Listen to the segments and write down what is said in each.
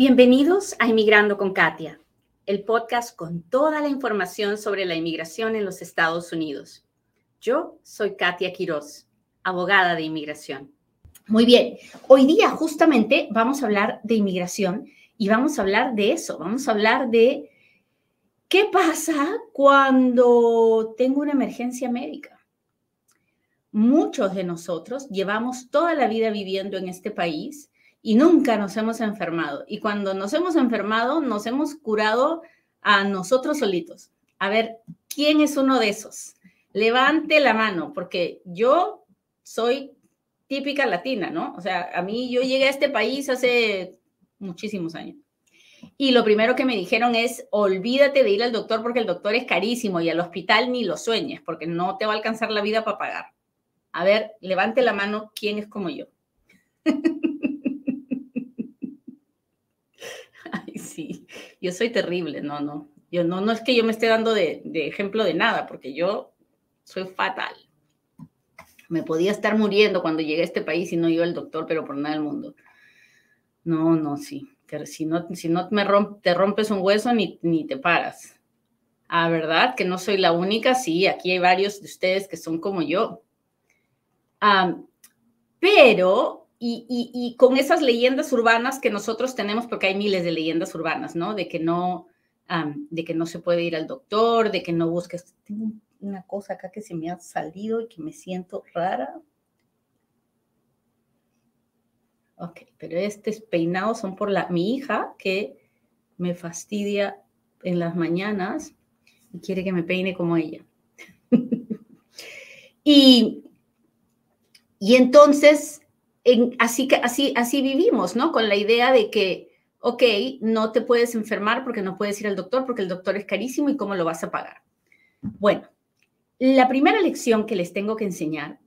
Bienvenidos a Inmigrando con Katia, el podcast con toda la información sobre la inmigración en los Estados Unidos. Yo soy Katia Quiroz, abogada de inmigración. Muy bien, hoy día justamente vamos a hablar de inmigración y vamos a hablar de eso, vamos a hablar de qué pasa cuando tengo una emergencia médica. Muchos de nosotros llevamos toda la vida viviendo en este país y nunca nos hemos enfermado. Y cuando nos hemos enfermado, nos hemos curado a nosotros solitos. A ver, ¿quién es uno de esos? Levante la mano, porque yo soy típica latina, ¿no? O sea, a mí yo llegué a este país hace muchísimos años. Y lo primero que me dijeron es, olvídate de ir al doctor porque el doctor es carísimo y al hospital ni lo sueñes porque no te va a alcanzar la vida para pagar. A ver, levante la mano, ¿quién es como yo? sí, yo soy terrible, no, no. Yo no, no es que yo me esté dando de, ejemplo de nada, porque yo soy fatal. Me podía estar muriendo cuando llegué a este país y no iba al doctor, pero por nada del mundo. No, no, sí. Si no, si no me te rompes un hueso, ni, ni te paras. Ah, ¿verdad? Que no soy la única. Sí, aquí hay varios de ustedes que son como yo. Ah, pero y, con esas leyendas urbanas que nosotros tenemos, porque hay miles de leyendas urbanas, ¿no? De que no, de que no se puede ir al doctor, de que no busques. Tengo una cosa acá que se me ha salido y que me siento rara. Ok, pero estos peinados son por la, mi hija que me fastidia en las mañanas y quiere que me peine como ella. y, y entonces así, así, así vivimos, ¿no? Con la idea de que, ok, no te puedes enfermar porque no puedes ir al doctor porque el doctor es carísimo y cómo lo vas a pagar. Bueno, la primera lección que les tengo que enseñar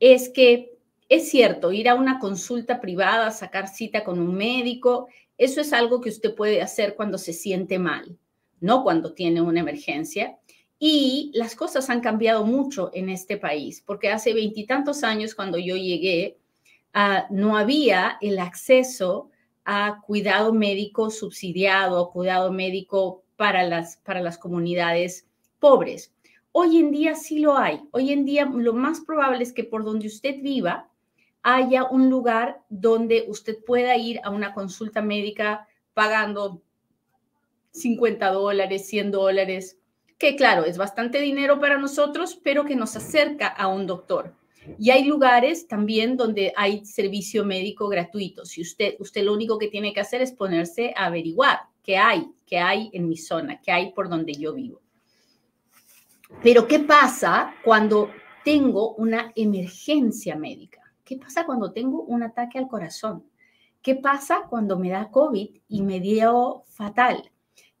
es que es cierto, ir a una consulta privada, sacar cita con un médico, eso es algo que usted puede hacer cuando se siente mal, no cuando tiene una emergencia. Y las cosas han cambiado mucho en este país, porque hace veintitantos años cuando yo llegué, No había el acceso a cuidado médico subsidiado, cuidado médico para las, para las comunidades pobres. Hoy en día sí lo hay. Hoy en día lo más probable es que por donde usted viva haya un lugar donde usted pueda ir a una consulta médica pagando 50 dólares, 100 dólares, que claro, es bastante dinero para nosotros, pero que nos acerca a un doctor. Y hay lugares también donde hay servicio médico gratuito. Si usted, usted lo único que tiene que hacer es ponerse a averiguar qué hay, qué hay en mi zona, qué hay por donde yo vivo. Pero ¿qué pasa cuando tengo una emergencia médica? ¿Qué pasa cuando tengo un ataque al corazón? ¿Qué pasa cuando me da COVID y me dio fatal?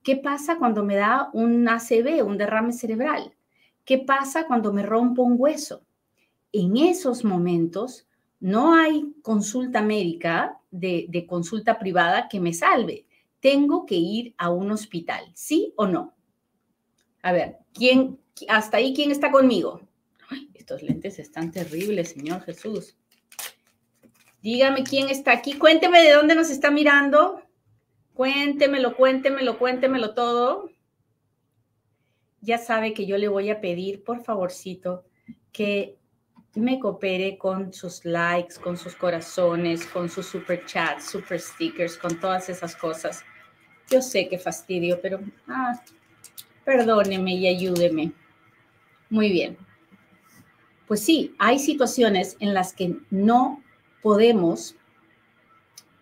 ¿Qué pasa cuando me da un ACV, un derrame cerebral? ¿Qué pasa cuando me rompo un hueso? En esos momentos no hay consulta médica de, consulta privada que me salve. Tengo que ir a un hospital, ¿sí o no? A ver, ¿quién, hasta ahí, quién está conmigo? estos lentes están terribles, Señor Jesús. Dígame quién está aquí. Cuénteme de dónde nos está mirando. Cuéntemelo, cuéntemelo, cuéntemelo todo. Ya sabe que yo le voy a pedir, por favorcito, que me coopere con sus likes, con sus corazones, con sus super chats, super stickers, con todas esas cosas. Yo sé que fastidio, pero ah, perdóneme y ayúdeme. Muy bien. Pues sí, hay situaciones en las que no podemos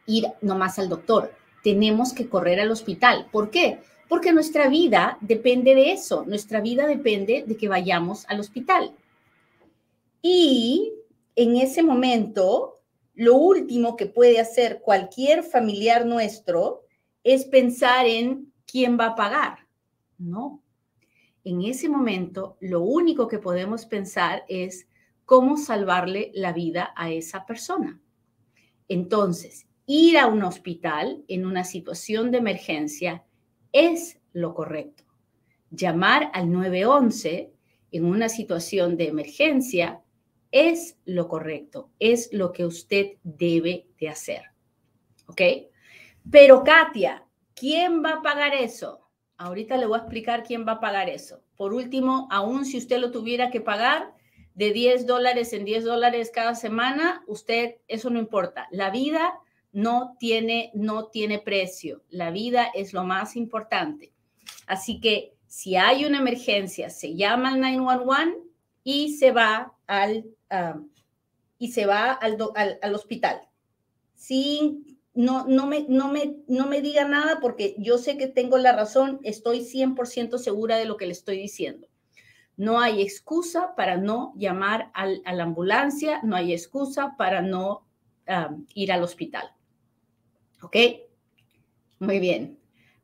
ir nomás al doctor. Tenemos que correr al hospital. ¿Por qué? Porque nuestra vida depende de eso. Nuestra vida depende de que vayamos al hospital. Y en ese momento, lo último que puede hacer cualquier familiar nuestro es pensar en quién va a pagar. No. En ese momento, lo único que podemos pensar es cómo salvarle la vida a esa persona. Entonces, ir a un hospital en una situación de emergencia es lo correcto. Llamar al 911 en una situación de emergencia es lo correcto, es lo que usted debe de hacer. ¿Ok? Pero Katia, ¿quién va a pagar eso? Ahorita le voy a explicar quién va a pagar eso. Por último, aún si usted lo tuviera que pagar de 10 dólares en 10 dólares cada semana, usted, eso no importa. La vida no tiene, no tiene precio. La vida es lo más importante. Así que si hay una emergencia, se llama al 911 y se va al, y se va al, al, hospital. Sin, no, no, me, no, me, no me diga nada porque yo sé que tengo la razón, estoy 100% segura de lo que le estoy diciendo. No hay excusa para no llamar al, a la ambulancia, no hay excusa para no ir al hospital. ¿Ok? Muy bien.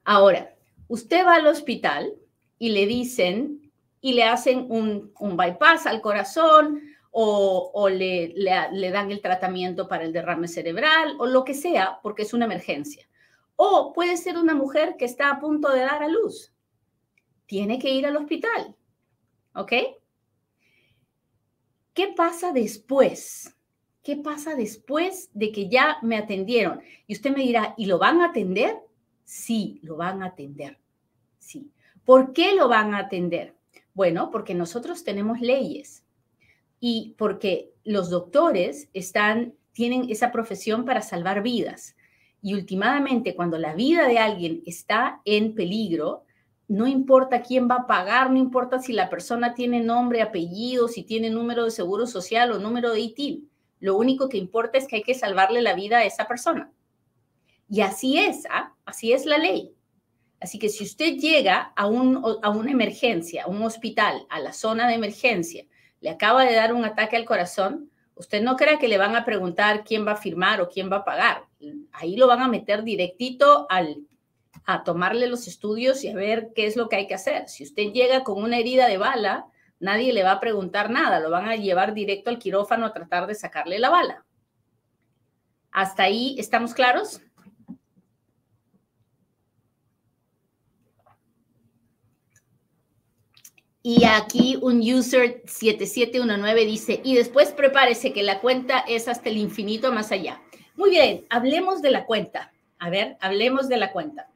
Ahora, usted va al hospital y le dicen y le hacen un, un bypass al corazón o, le, le, dan el tratamiento para el derrame cerebral o lo que sea, porque es una emergencia. O puede ser una mujer que está a punto de dar a luz. Tiene que ir al hospital. ¿Ok? ¿Qué pasa después? ¿Qué pasa después de que ya me atendieron? Y usted me dirá, ¿y lo van a atender? Sí, lo van a atender. Sí. ¿Por qué lo van a atender? Bueno, porque nosotros tenemos leyes y porque los doctores tienen esa profesión para salvar vidas. Y últimamente, cuando la vida de alguien está en peligro, no importa quién va a pagar, no importa si la persona tiene nombre, apellido, si tiene número de seguro social o número de ITIL. Lo único que importa es que hay que salvarle la vida a esa persona. Y así es, ¿ah? así es la ley. Así que si usted llega a, un, a una emergencia, a un hospital, a la zona de emergencia, le acaba de dar un ataque al corazón, usted no crea que le van a preguntar quién va a firmar o quién va a pagar. Ahí lo van a meter directito al, a tomarle los estudios y a ver qué es lo que hay que hacer. Si usted llega con una herida de bala, nadie le va a preguntar nada, lo van a llevar directo al quirófano a tratar de sacarle la bala. ¿Hasta ahí estamos claros? Y aquí un user 7719 dice, y después prepárese que la cuenta es hasta el infinito más allá. Muy bien, hablemos de la cuenta. A ver, hablemos de la cuenta.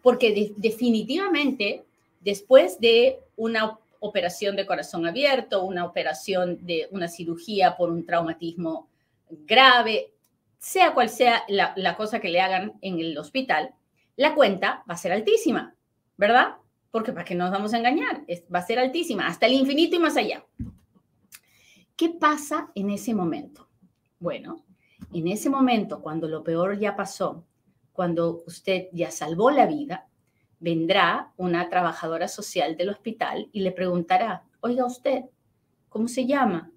Porque definitivamente, después de una operación de corazón abierto, una operación de una cirugía por un traumatismo grave, sea cual sea la, la cosa que le hagan en el hospital, la cuenta va a ser altísima, ¿verdad? Porque para qué nos vamos a engañar, va a ser altísima, hasta el infinito y más allá. ¿Qué pasa en ese momento? Bueno, en ese momento, cuando lo peor ya pasó, cuando usted ya salvó la vida, vendrá una trabajadora social del hospital y le preguntará, oiga usted, ¿cómo se llama?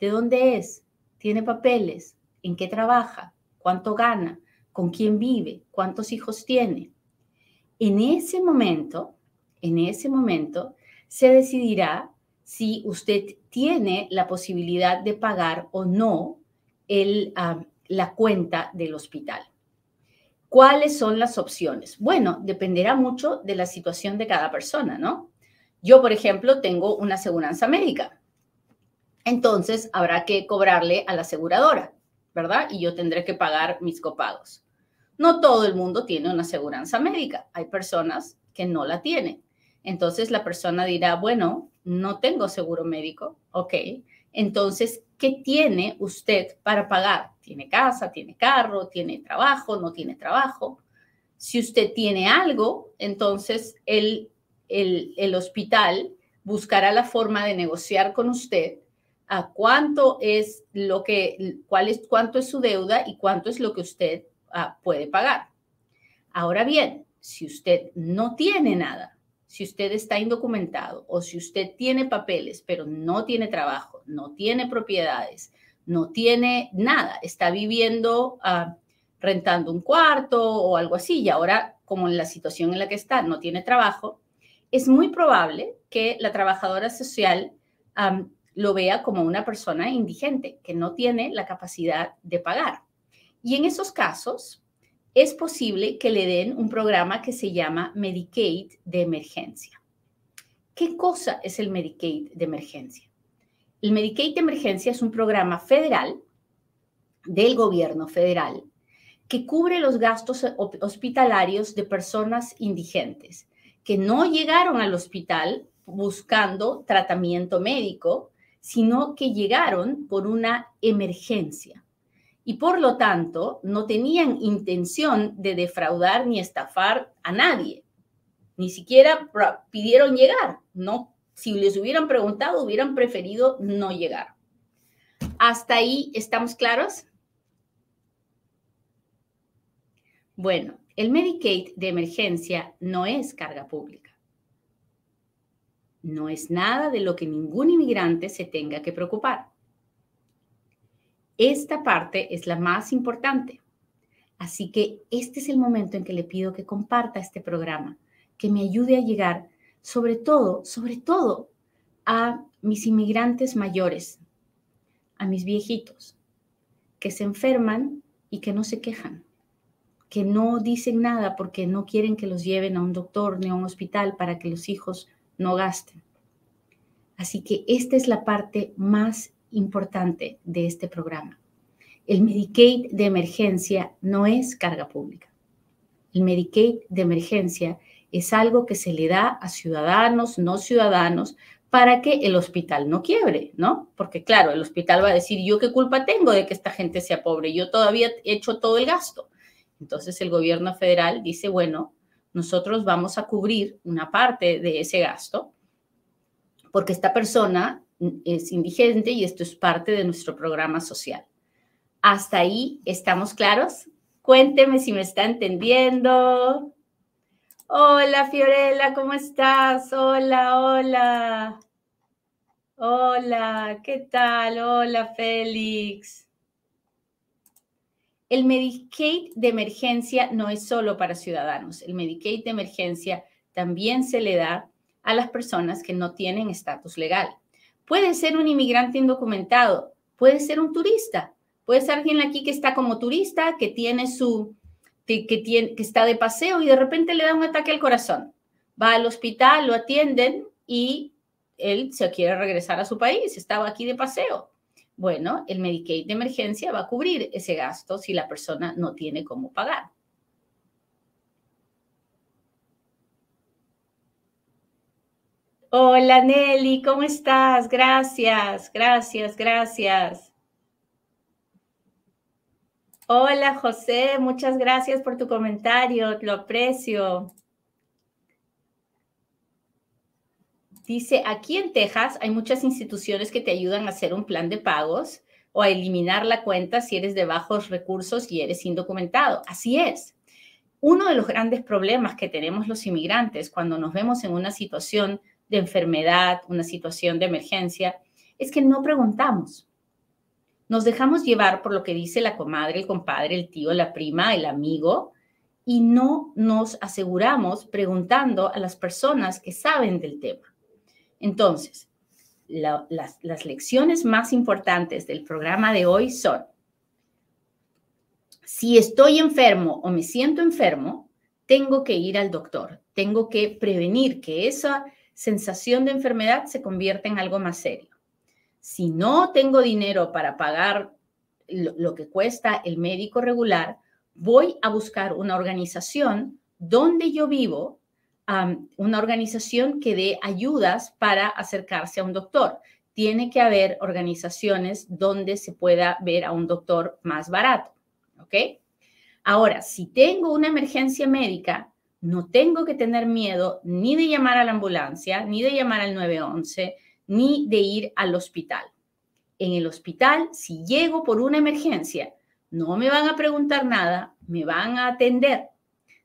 ¿De dónde es? ¿Tiene papeles? ¿En qué trabaja? ¿Cuánto gana? ¿Con quién vive? ¿Cuántos hijos tiene? En ese momento, en ese momento se decidirá si usted tiene la posibilidad de pagar o no el, ah, la cuenta del hospital. ¿Cuáles son las opciones? Bueno, dependerá mucho de la situación de cada persona, ¿no? Yo, por ejemplo, tengo una aseguranza médica. Entonces, habrá que cobrarle a la aseguradora, ¿verdad? Y yo tendré que pagar mis copagos. No todo el mundo tiene una aseguranza médica. Hay personas que no la tienen. Entonces la persona dirá, bueno, no tengo seguro médico, ok. Entonces, ¿qué tiene usted para pagar? ¿Tiene casa, tiene carro, tiene trabajo, no tiene trabajo? Si usted tiene algo, entonces el, el, hospital buscará la forma de negociar con usted a cuánto es lo que, cuál es, cuánto es su deuda y cuánto es lo que usted ah, puede pagar. Ahora bien, si usted no tiene nada, si usted está indocumentado o si usted tiene papeles, pero no tiene trabajo, no tiene propiedades, no tiene nada, está viviendo ah, rentando un cuarto o algo así, y ahora, como en la situación en la que está, no tiene trabajo, es muy probable que la trabajadora social lo vea como una persona indigente, que no tiene la capacidad de pagar. Y en esos casos, es posible que le den un programa que se llama Medicaid de emergencia. ¿Qué cosa es el Medicaid de emergencia? El Medicaid de emergencia es un programa federal del gobierno federal que cubre los gastos hospitalarios de personas indigentes que no llegaron al hospital buscando tratamiento médico, sino que llegaron por una emergencia y por lo tanto no tenían intención de defraudar ni estafar a nadie. Ni siquiera pidieron llegar, no si les hubieran preguntado hubieran preferido no llegar. ¿Hasta ahí estamos claros? Bueno, el Medicaid de emergencia no es carga pública. No es nada de lo que ningún inmigrante se tenga que preocupar. Esta parte es la más importante. Así que este es el momento en que le pido que comparta este programa, que me ayude a llegar, sobre todo, sobre todo, a mis inmigrantes mayores, a mis viejitos, que se enferman y que no se quejan que no dicen nada porque no quieren que los lleven a un doctor ni a un hospital para que los hijos no gasten. Así que esta es la parte más importante de este programa. El Medicaid de emergencia no es carga pública. El Medicaid de emergencia es algo que se le da a ciudadanos, no ciudadanos, para que el hospital no quiebre, ¿no? Porque claro, el hospital va a decir, yo qué culpa tengo de que esta gente sea pobre, yo todavía he hecho todo el gasto. Entonces el gobierno federal dice, bueno, nosotros vamos a cubrir una parte de ese gasto porque esta persona es indigente y esto es parte de nuestro programa social. ¿Hasta ahí estamos claros? Cuénteme si me está entendiendo. Hola Fiorella, ¿cómo estás? Hola, hola. Hola, ¿qué tal? Hola Félix. El Medicaid de emergencia no es solo para ciudadanos. El Medicaid de emergencia también se le da a las personas que no tienen estatus legal. Puede ser un inmigrante indocumentado, puede ser un turista, puede ser alguien aquí que está como turista, que tiene su, que, tiene, que está de paseo y de repente le da un ataque al corazón. Va al hospital, lo atienden y él se quiere regresar a su país, estaba aquí de paseo. Bueno, el Medicaid de emergencia va a cubrir ese gasto si la persona no tiene cómo pagar. Hola Nelly, ¿cómo estás? Gracias, gracias, gracias. Hola José, muchas gracias por tu comentario, lo aprecio. Dice, aquí en Texas hay muchas instituciones que te ayudan a hacer un plan de pagos o a eliminar la cuenta si eres de bajos recursos y eres indocumentado. Así es. Uno de los grandes problemas que tenemos los inmigrantes cuando nos vemos en una situación de enfermedad, una situación de emergencia, es que no preguntamos. Nos dejamos llevar por lo que dice la comadre, el compadre, el tío, la prima, el amigo, y no nos aseguramos preguntando a las personas que saben del tema. Entonces, las, las lecciones más importantes del programa de hoy son, si estoy enfermo o me siento enfermo, tengo que ir al doctor, tengo que prevenir que esa sensación de enfermedad se convierta en algo más serio. Si no tengo dinero para pagar lo, que cuesta el médico regular, voy a buscar una organización donde yo vivo una organización que dé ayudas para acercarse a un doctor. Tiene que haber organizaciones donde se pueda ver a un doctor más barato. ¿Ok? Ahora, si tengo una emergencia médica, no tengo que tener miedo ni de llamar a la ambulancia, ni de llamar al 911, ni de ir al hospital. En el hospital, si llego por una emergencia, no me van a preguntar nada, me van a atender.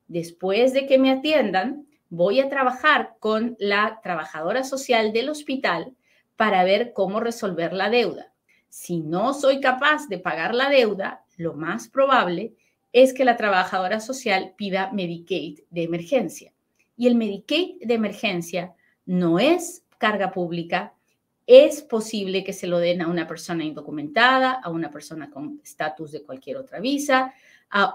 Después de que me atiendan, voy a trabajar con la trabajadora social del hospital para ver cómo resolver la deuda. Si no soy capaz de pagar la deuda, lo más probable es que la trabajadora social pida Medicaid de emergencia. Y el Medicaid de emergencia no es carga pública, es posible que se lo den a una persona indocumentada, a una persona con estatus de cualquier otra visa,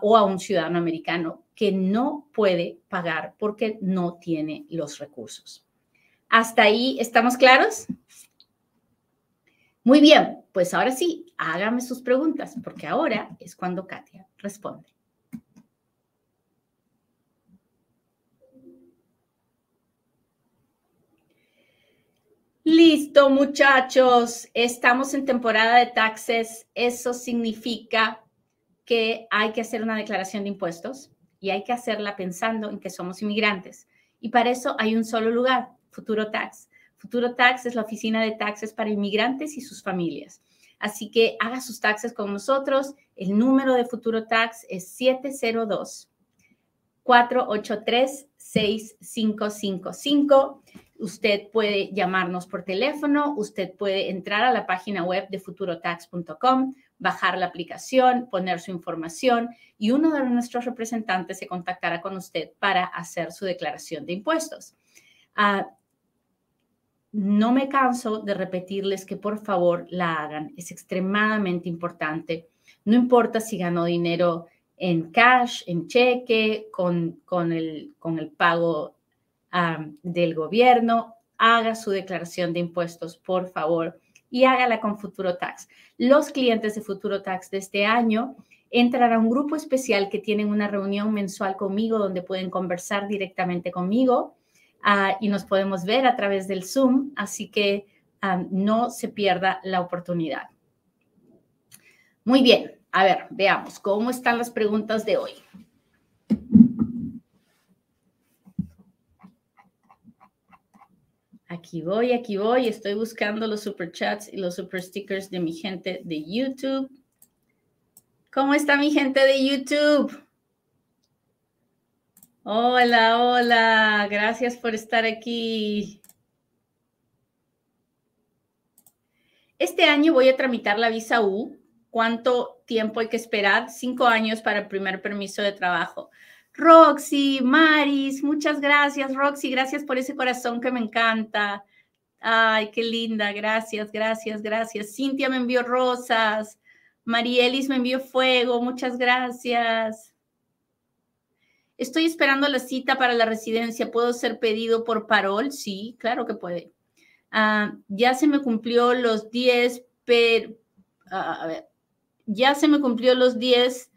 o a un ciudadano americano que no puede pagar porque no tiene los recursos. ¿Hasta ahí estamos claros? Muy bien, pues ahora sí, hágame sus preguntas, porque ahora es cuando Katia responde. Listo, muchachos. Estamos en temporada de taxes. Eso significa que hay que hacer una declaración de impuestos y hay que hacerla pensando en que somos inmigrantes. Y para eso hay un solo lugar, Futuro Tax. Futuro Tax es la oficina de taxes para inmigrantes y sus familias. Así que haga sus taxes con nosotros. El número de Futuro Tax es 702 483 6555. Usted puede llamarnos por teléfono, usted puede entrar a la página web de futurotax.com, bajar la aplicación, poner su información y uno de nuestros representantes se contactará con usted para hacer su declaración de impuestos. Ah, no me canso de repetirles que por favor la hagan. Es extremadamente importante. No importa si ganó dinero en cash, en cheque, con, con, el, con el pago del gobierno, haga su declaración de impuestos, por favor, y hágala con Futuro Tax. Los clientes de Futuro Tax de este año entran a un grupo especial que tienen una reunión mensual conmigo donde pueden conversar directamente conmigo ah, y nos podemos ver a través del Zoom, así que no se pierda la oportunidad. Muy bien, a ver, veamos cómo están las preguntas de hoy. Aquí voy, aquí voy. Estoy buscando los super chats y los super stickers de mi gente de YouTube. ¿Cómo está mi gente de YouTube? Hola, hola. Gracias por estar aquí. Este año voy a tramitar la visa U. ¿Cuánto tiempo hay que esperar? Cinco años para el primer permiso de trabajo. Roxy, Maris, muchas gracias, Roxy, gracias por ese corazón que me encanta. Ay, qué linda, gracias, gracias, gracias. Cintia me envió rosas, Marielis me envió fuego, muchas gracias. Estoy esperando la cita para la residencia. ¿Puedo ser pedido por parol? Sí, claro que puede. Ah, ya se me cumplió los 10, pero, ah, ya se me cumplió los 10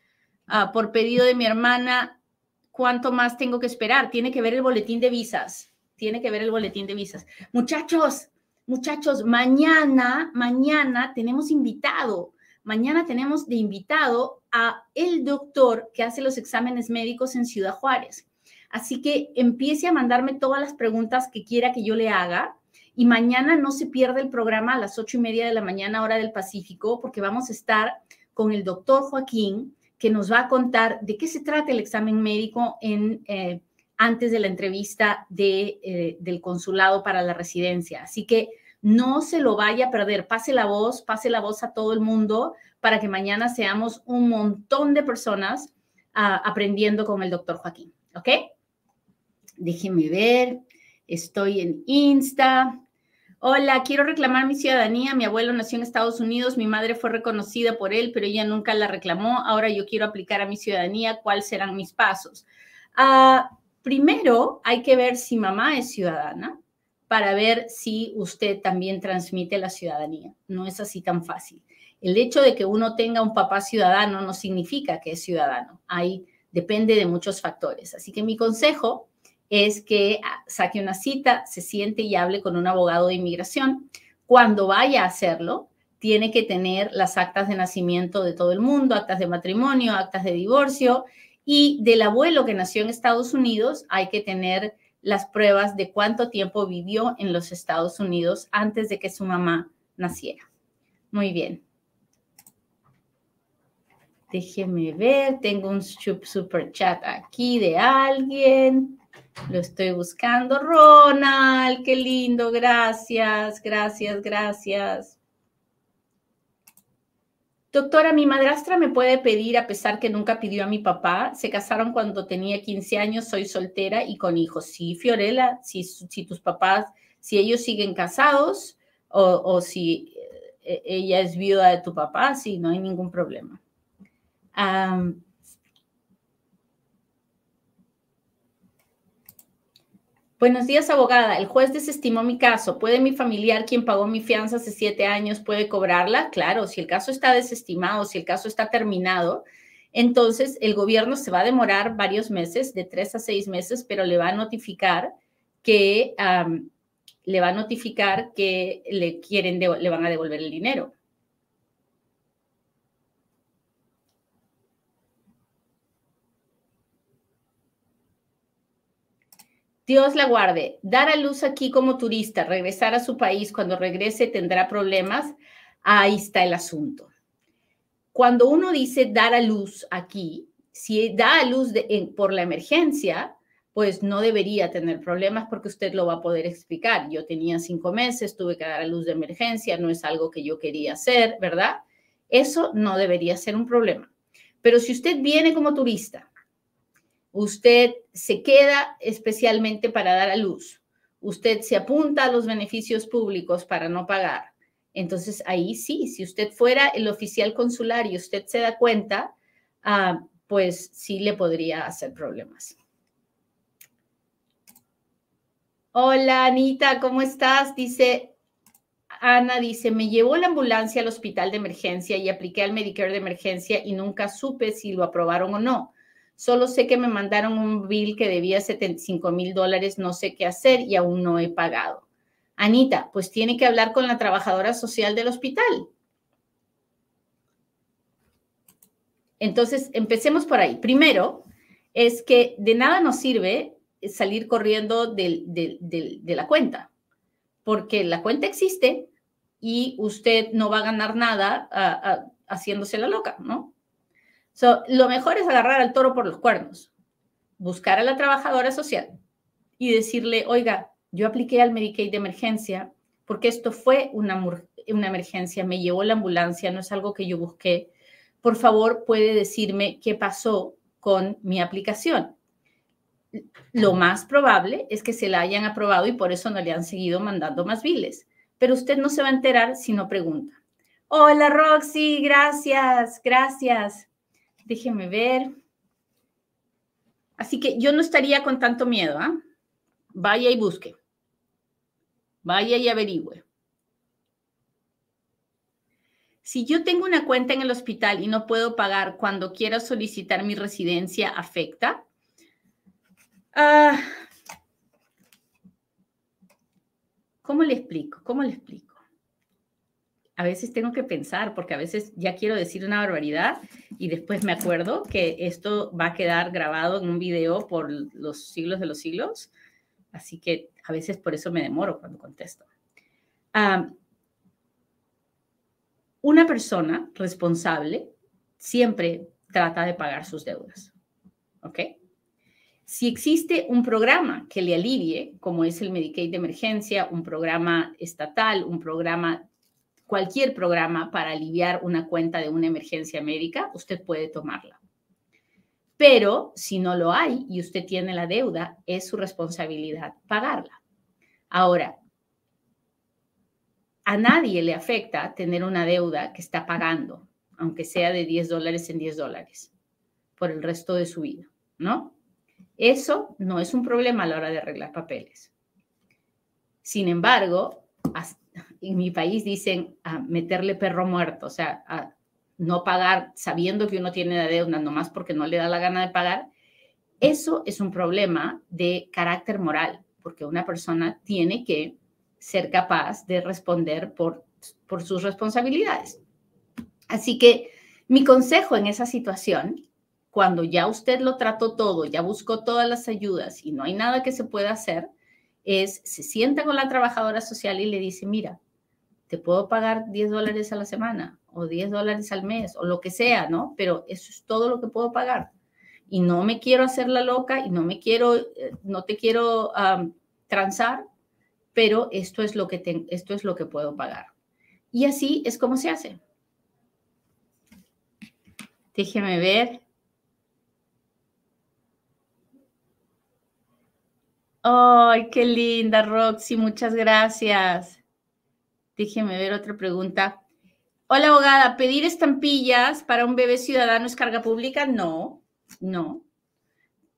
ah, por pedido de mi hermana cuánto más tengo que esperar. Tiene que ver el boletín de visas. Tiene que ver el boletín de visas. Muchachos, muchachos, mañana, mañana tenemos invitado. Mañana tenemos de invitado a el doctor que hace los exámenes médicos en Ciudad Juárez. Así que empiece a mandarme todas las preguntas que quiera que yo le haga. Y mañana no se pierda el programa a las ocho y media de la mañana, hora del Pacífico, porque vamos a estar con el doctor Joaquín, que nos va a contar de qué se trata el examen médico en, eh, antes de la entrevista de, eh, del consulado para la residencia. Así que no se lo vaya a perder. Pase la voz, pase la voz a todo el mundo para que mañana seamos un montón de personas ah, aprendiendo con el doctor Joaquín. ¿Ok? Déjenme ver. Estoy en Insta. Hola, quiero reclamar mi ciudadanía. Mi abuelo nació en Estados Unidos, mi madre fue reconocida por él, pero ella nunca la reclamó. Ahora yo quiero aplicar a mi ciudadanía. ¿Cuáles serán mis pasos? Ah, primero, hay que ver si mamá es ciudadana para ver si usted también transmite la ciudadanía. No es así tan fácil. El hecho de que uno tenga un papá ciudadano no significa que es ciudadano. Ahí depende de muchos factores. Así que mi consejo es que ah, saque una cita, se siente y hable con un abogado de inmigración. Cuando vaya a hacerlo, tiene que tener las actas de nacimiento de todo el mundo, actas de matrimonio, actas de divorcio y del abuelo que nació en Estados Unidos hay que tener las pruebas de cuánto tiempo vivió en los Estados Unidos antes de que su mamá naciera. Muy bien. Déjeme ver, tengo un super chat aquí de alguien. Lo estoy buscando. Ronald, qué lindo. Gracias, gracias, gracias. Doctora, mi madrastra me puede pedir, a pesar que nunca pidió a mi papá, se casaron cuando tenía 15 años, soy soltera y con hijos. Sí, Fiorella, si, si tus papás, si ellos siguen casados o, si eh, ella es viuda de tu papá, sí, no hay ningún problema. Buenos días, abogada. El juez desestimó mi caso. ¿Puede mi familiar, quien pagó mi fianza hace siete años, puede cobrarla? Claro, si el caso está desestimado, si el caso está terminado, entonces el gobierno se va a demorar varios meses, de tres a seis meses, pero le va a notificar que le va a notificar que le quieren, le van a devolver el dinero. Dios la guarde. Dar a luz aquí como turista, regresar a su país, cuando regrese tendrá problemas. Ahí está el asunto. Cuando uno dice dar a luz aquí, si da a luz por la emergencia, pues no debería tener problemas porque usted lo va a poder explicar. Yo tenía cinco meses, tuve que dar a luz de emergencia, no es algo que yo quería hacer, ¿verdad? Eso no debería ser un problema. Pero si usted viene como turista Usted se queda especialmente para dar a luz. Usted se apunta a los beneficios públicos para no pagar. Entonces ahí sí, si usted fuera el oficial consular y usted se da cuenta, ah, pues sí le podría hacer problemas. Hola Anita, ¿cómo estás? Dice Ana, dice, me llevó la ambulancia al hospital de emergencia y apliqué al Medicare de emergencia y nunca supe si lo aprobaron o no. Solo sé que me mandaron un bill que debía 75 mil dólares, no sé qué hacer y aún no he pagado. Anita, pues tiene que hablar con la trabajadora social del hospital. Entonces, empecemos por ahí. Primero, es que de nada nos sirve salir corriendo de la cuenta, porque la cuenta existe y usted no va a ganar nada haciéndose la loca, ¿no? Lo mejor es agarrar al toro por los cuernos, buscar a la trabajadora social y decirle, oiga, yo apliqué al Medicaid de emergencia porque esto fue una, una emergencia, me llevó la ambulancia, no es algo que yo busqué. Por favor, puede decirme qué pasó con mi aplicación. Lo más probable es que se la hayan aprobado y por eso no le han seguido mandando más biles. Pero usted no se va a enterar si no pregunta. Hola Roxy, gracias, gracias. Déjeme ver. Así que yo no estaría con tanto miedo. ¿ah? Vaya y busque. Vaya y averigüe. Si yo tengo una cuenta en el hospital y no puedo pagar cuando quiera solicitar mi residencia, ¿afecta? Ah, ¿Cómo le explico? ¿Cómo le explico? A veces tengo que pensar, porque a veces ya quiero decir una barbaridad y después me acuerdo que esto va a quedar grabado en un video por los siglos de los siglos. Así que a veces por eso me demoro cuando contesto. una persona responsable siempre trata de pagar sus deudas. ¿Ok? Si existe un programa que le alivie, como es el Medicaid de emergencia, un programa estatal, un programa cualquier programa para aliviar una cuenta de una emergencia médica, usted puede tomarla. Pero si no lo hay y usted tiene la deuda, es su responsabilidad pagarla. Ahora, a nadie le afecta tener una deuda que está pagando, aunque sea de 10 dólares en 10 dólares, por el resto de su vida, ¿no? Eso no es un problema a la hora de arreglar papeles. Sin embargo, en mi país dicen a meterle perro muerto, o sea, a no pagar sabiendo que uno tiene la deuda nomás porque no le da la gana de pagar, eso es un problema de carácter moral, porque una persona tiene que ser capaz de responder por, por sus responsabilidades. Así que mi consejo en esa situación, cuando ya usted lo trató todo, ya buscó todas las ayudas y no hay nada que se pueda hacer, es se sienta con la trabajadora social y le dice, mira, te puedo pagar 10 dólares a la semana o 10 dólares al mes o lo que sea, ¿no? Pero eso es todo lo que puedo pagar. Y no me quiero hacer la loca y no me quiero, eh, no te quiero transar, pero esto es, lo que esto es lo que puedo pagar. Y así es como se hace. Déjeme ver. Ay, qué linda, Roxy, muchas gracias. Déjeme ver otra pregunta. Hola, abogada, ¿pedir estampillas para un bebé ciudadano es carga pública? No, no.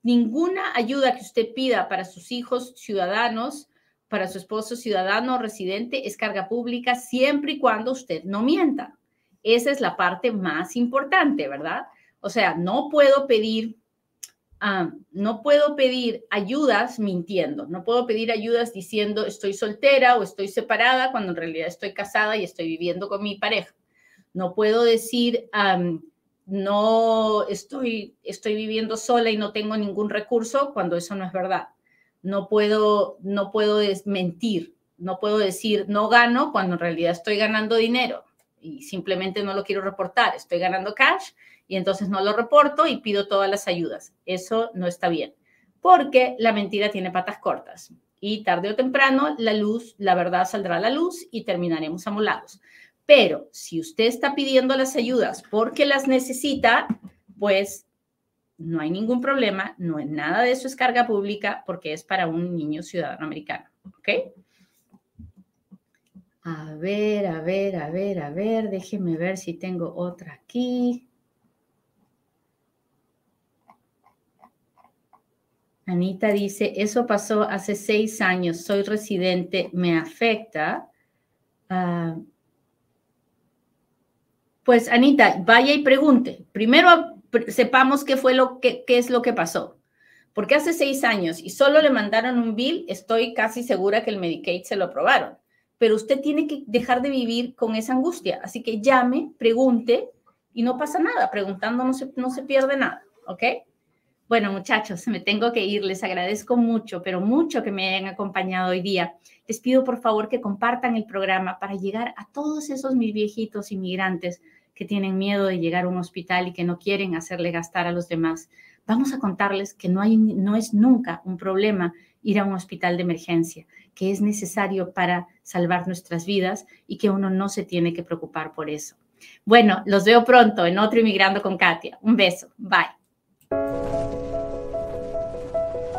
Ninguna ayuda que usted pida para sus hijos ciudadanos, para su esposo ciudadano o residente es carga pública siempre y cuando usted no mienta. Esa es la parte más importante, ¿verdad? O sea, no puedo pedir no puedo pedir ayudas mintiendo, no puedo pedir ayudas diciendo estoy soltera o estoy separada cuando en realidad estoy casada y estoy viviendo con mi pareja. No puedo decir no estoy, estoy viviendo sola y no tengo ningún recurso cuando eso no es verdad. No puedo, no puedo mentir, no puedo decir no gano cuando en realidad estoy ganando dinero y simplemente no lo quiero reportar. Estoy ganando cash y entonces no lo reporto y pido todas las ayudas. Eso no está bien, porque la mentira tiene patas cortas y tarde o temprano la luz, la verdad saldrá a la luz y terminaremos amolados. Pero si usted está pidiendo las ayudas porque las necesita, pues no hay ningún problema, no es nada de eso es carga pública porque es para un niño ciudadano americano, ¿ok? A ver, a ver, a ver, a ver, déjeme ver si tengo otra aquí. Anita dice, eso pasó hace seis años, soy residente, me afecta. Ah, pues Anita, vaya y pregunte. Primero sepamos qué fue lo que qué es lo que pasó. Porque hace seis años y solo le mandaron un bill, estoy casi segura que el Medicaid se lo aprobaron. Pero usted tiene que dejar de vivir con esa angustia. Así que llame, pregunte y no pasa nada. Preguntando no se, no se pierde nada. ¿Ok? Bueno, muchachos, me tengo que ir. Les agradezco mucho, pero mucho que me hayan acompañado hoy día. Les pido por favor que compartan el programa para llegar a todos esos mis viejitos inmigrantes que tienen miedo de llegar a un hospital y que no quieren hacerle gastar a los demás. Vamos a contarles que no, hay, no es nunca un problema ir a un hospital de emergencia, que es necesario para salvar nuestras vidas y que uno no se tiene que preocupar por eso. Bueno, los veo pronto en otro Inmigrando con Katia. Un beso. Bye.